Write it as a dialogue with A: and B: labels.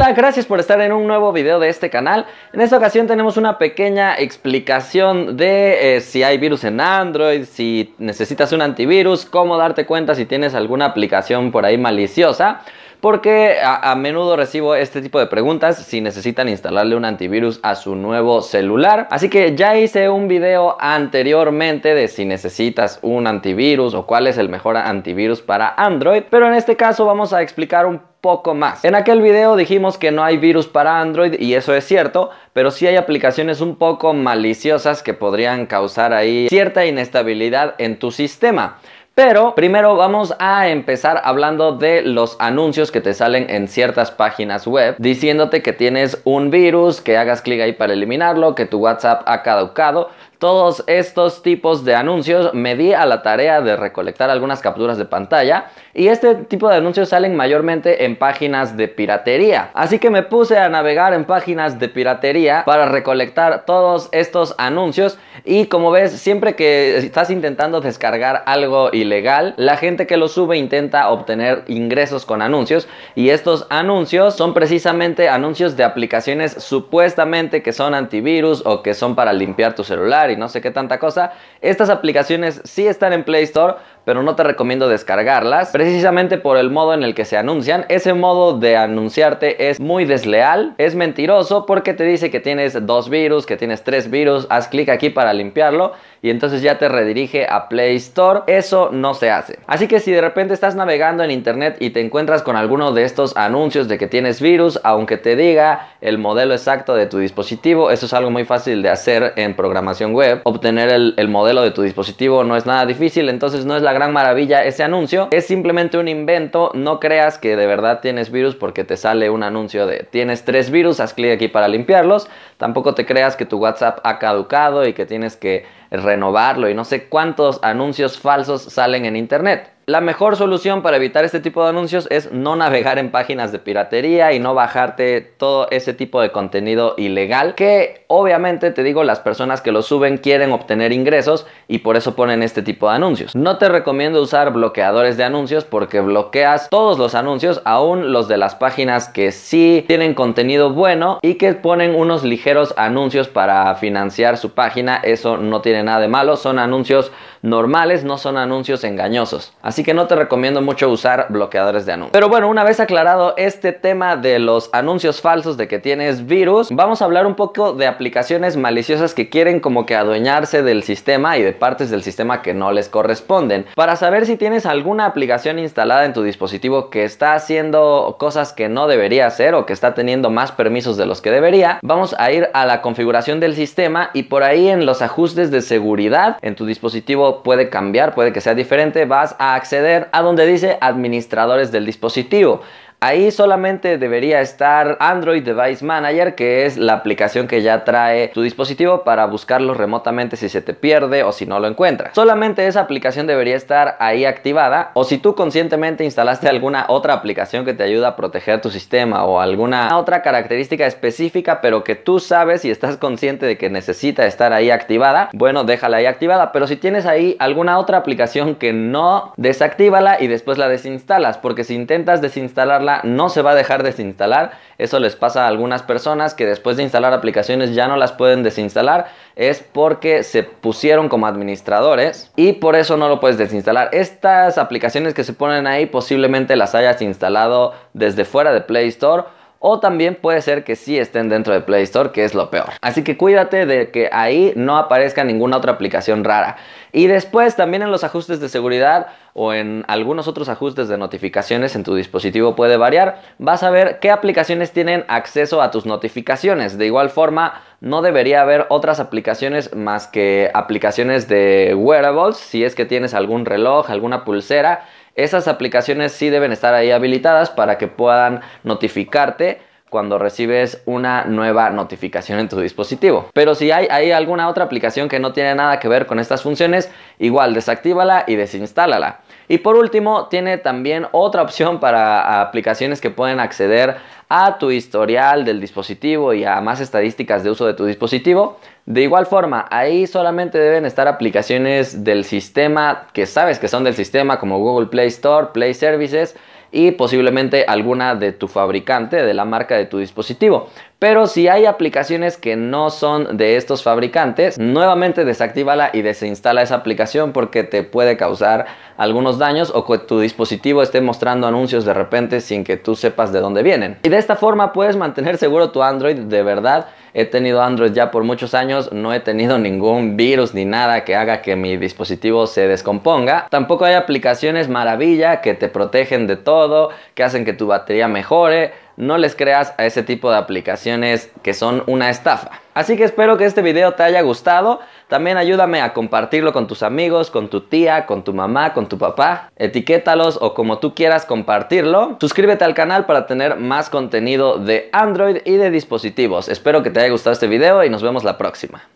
A: Hola, gracias por estar en un nuevo video de este canal. En esta ocasión tenemos una pequeña explicación de eh, si hay virus en Android, si necesitas un antivirus, cómo darte cuenta si tienes alguna aplicación por ahí maliciosa porque a, menudo recibo este tipo de preguntas si necesitan instalarle un antivirus a su nuevo celular. Así que ya hice un video anteriormente de si necesitas un antivirus o cuál es el mejor antivirus para Android, pero en este caso vamos a explicar un poco más. En aquel video dijimos que no hay virus para Android y eso es cierto, pero sí hay aplicaciones un poco maliciosas que podrían causar ahí cierta inestabilidad en tu sistema. Pero primero vamos a empezar hablando de los anuncios que te salen en ciertas páginas web diciéndote que tienes un virus, que hagas clic ahí para eliminarlo, que tu WhatsApp ha caducado todos estos tipos de anuncios me di a la tarea de recolectar algunas capturas de pantalla y este tipo de anuncios salen mayormente en páginas de piratería. Así que me puse a navegar en páginas de piratería para recolectar todos estos anuncios y como ves siempre que estás intentando descargar algo ilegal, la gente que lo sube intenta obtener ingresos con anuncios y estos anuncios son precisamente anuncios de aplicaciones supuestamente que son antivirus o que son para limpiar tu celular y no sé qué tanta cosa. Estas aplicaciones sí están en Play Store, pero no te recomiendo descargarlas, precisamente por el modo en el que se anuncian. Ese modo de anunciarte es muy desleal, es mentiroso porque te dice que tienes dos virus, que tienes tres virus, haz clic aquí para limpiarlo y entonces ya te redirige a Play Store. Eso no se hace. Así que si de repente estás navegando en internet y te encuentras con alguno de estos anuncios de que tienes virus, aunque te diga el modelo exacto de tu dispositivo, eso es algo muy fácil de hacer en programación web. Obtener el, el modelo de tu dispositivo no es nada difícil, entonces no es la gran maravilla ese anuncio. Es simplemente un invento. No creas que de verdad tienes virus porque te sale un anuncio de tienes tres virus, haz clic aquí para limpiarlos. Tampoco te creas que tu WhatsApp ha caducado y que tienes que renovarlo y no sé cuántos anuncios falsos salen en internet. La mejor solución para evitar este tipo de anuncios es no navegar en páginas de piratería y no bajarte todo ese tipo de contenido ilegal que obviamente te digo las personas que lo suben quieren obtener ingresos y por eso ponen este tipo de anuncios. No te recomiendo usar bloqueadores de anuncios porque bloqueas todos los anuncios, aún los de las páginas que sí tienen contenido bueno y que ponen unos ligeros anuncios para financiar su página. Eso no tiene nada de malo, son anuncios normales, no son anuncios engañosos. Así que no te recomiendo mucho usar bloqueadores de anuncios. Pero bueno, una vez aclarado este tema de los anuncios falsos de que tienes virus, vamos a hablar un poco de aplicaciones maliciosas que quieren como que adueñarse del sistema y de partes del sistema que no les corresponden. Para saber si tienes alguna aplicación instalada en tu dispositivo que está haciendo cosas que no debería hacer o que está teniendo más permisos de los que debería, vamos a ir a la configuración del sistema y por ahí en los ajustes de seguridad en tu dispositivo puede cambiar, puede que sea diferente, vas a acceder a donde dice administradores del dispositivo. Ahí solamente debería estar Android Device Manager, que es la aplicación que ya trae tu dispositivo para buscarlo remotamente si se te pierde o si no lo encuentras. Solamente esa aplicación debería estar ahí activada o si tú conscientemente instalaste alguna otra aplicación que te ayuda a proteger tu sistema o alguna otra característica específica pero que tú sabes y estás consciente de que necesita estar ahí activada, bueno, déjala ahí activada, pero si tienes ahí alguna otra aplicación que no, desactívala y después la desinstalas, porque si intentas desinstalarla no se va a dejar desinstalar. Eso les pasa a algunas personas que después de instalar aplicaciones ya no las pueden desinstalar. Es porque se pusieron como administradores y por eso no lo puedes desinstalar. Estas aplicaciones que se ponen ahí posiblemente las hayas instalado desde fuera de Play Store o también puede ser que sí estén dentro de Play Store, que es lo peor. Así que cuídate de que ahí no aparezca ninguna otra aplicación rara. Y después también en los ajustes de seguridad o en algunos otros ajustes de notificaciones en tu dispositivo puede variar. Vas a ver qué aplicaciones tienen acceso a tus notificaciones. De igual forma, no debería haber otras aplicaciones más que aplicaciones de wearables, si es que tienes algún reloj, alguna pulsera esas aplicaciones sí deben estar ahí habilitadas para que puedan notificarte cuando recibes una nueva notificación en tu dispositivo. Pero si hay, alguna otra aplicación que no tiene nada que ver con estas funciones, igual desactívala y desinstálala. Y por último, tiene también otra opción para aplicaciones que pueden acceder a tu historial del dispositivo y a más estadísticas de uso de tu dispositivo. De igual forma, ahí solamente deben estar aplicaciones del sistema que sabes que son del sistema como Google Play Store, Play Services y posiblemente alguna de tu fabricante, de la marca de tu dispositivo. Pero si hay aplicaciones que no son de estos fabricantes, nuevamente desactívala y desinstala esa aplicación porque te puede causar algunos daños o que tu dispositivo esté mostrando anuncios de repente sin que tú sepas de dónde vienen. Y de esta forma puedes mantener seguro tu Android de verdad. He tenido Android ya por muchos años, no he tenido ningún virus ni nada que haga que mi dispositivo se descomponga. Tampoco hay aplicaciones maravilla que te protegen de todo, que hacen que tu batería mejore no les creas a ese tipo de aplicaciones que son una estafa. Así que espero que este video te haya gustado. También ayúdame a compartirlo con tus amigos, con tu tía, con tu mamá, con tu papá. Etiquétalos o como tú quieras compartirlo. Suscríbete al canal para tener más contenido de Android y de dispositivos. Espero que te haya gustado este video y nos vemos la próxima.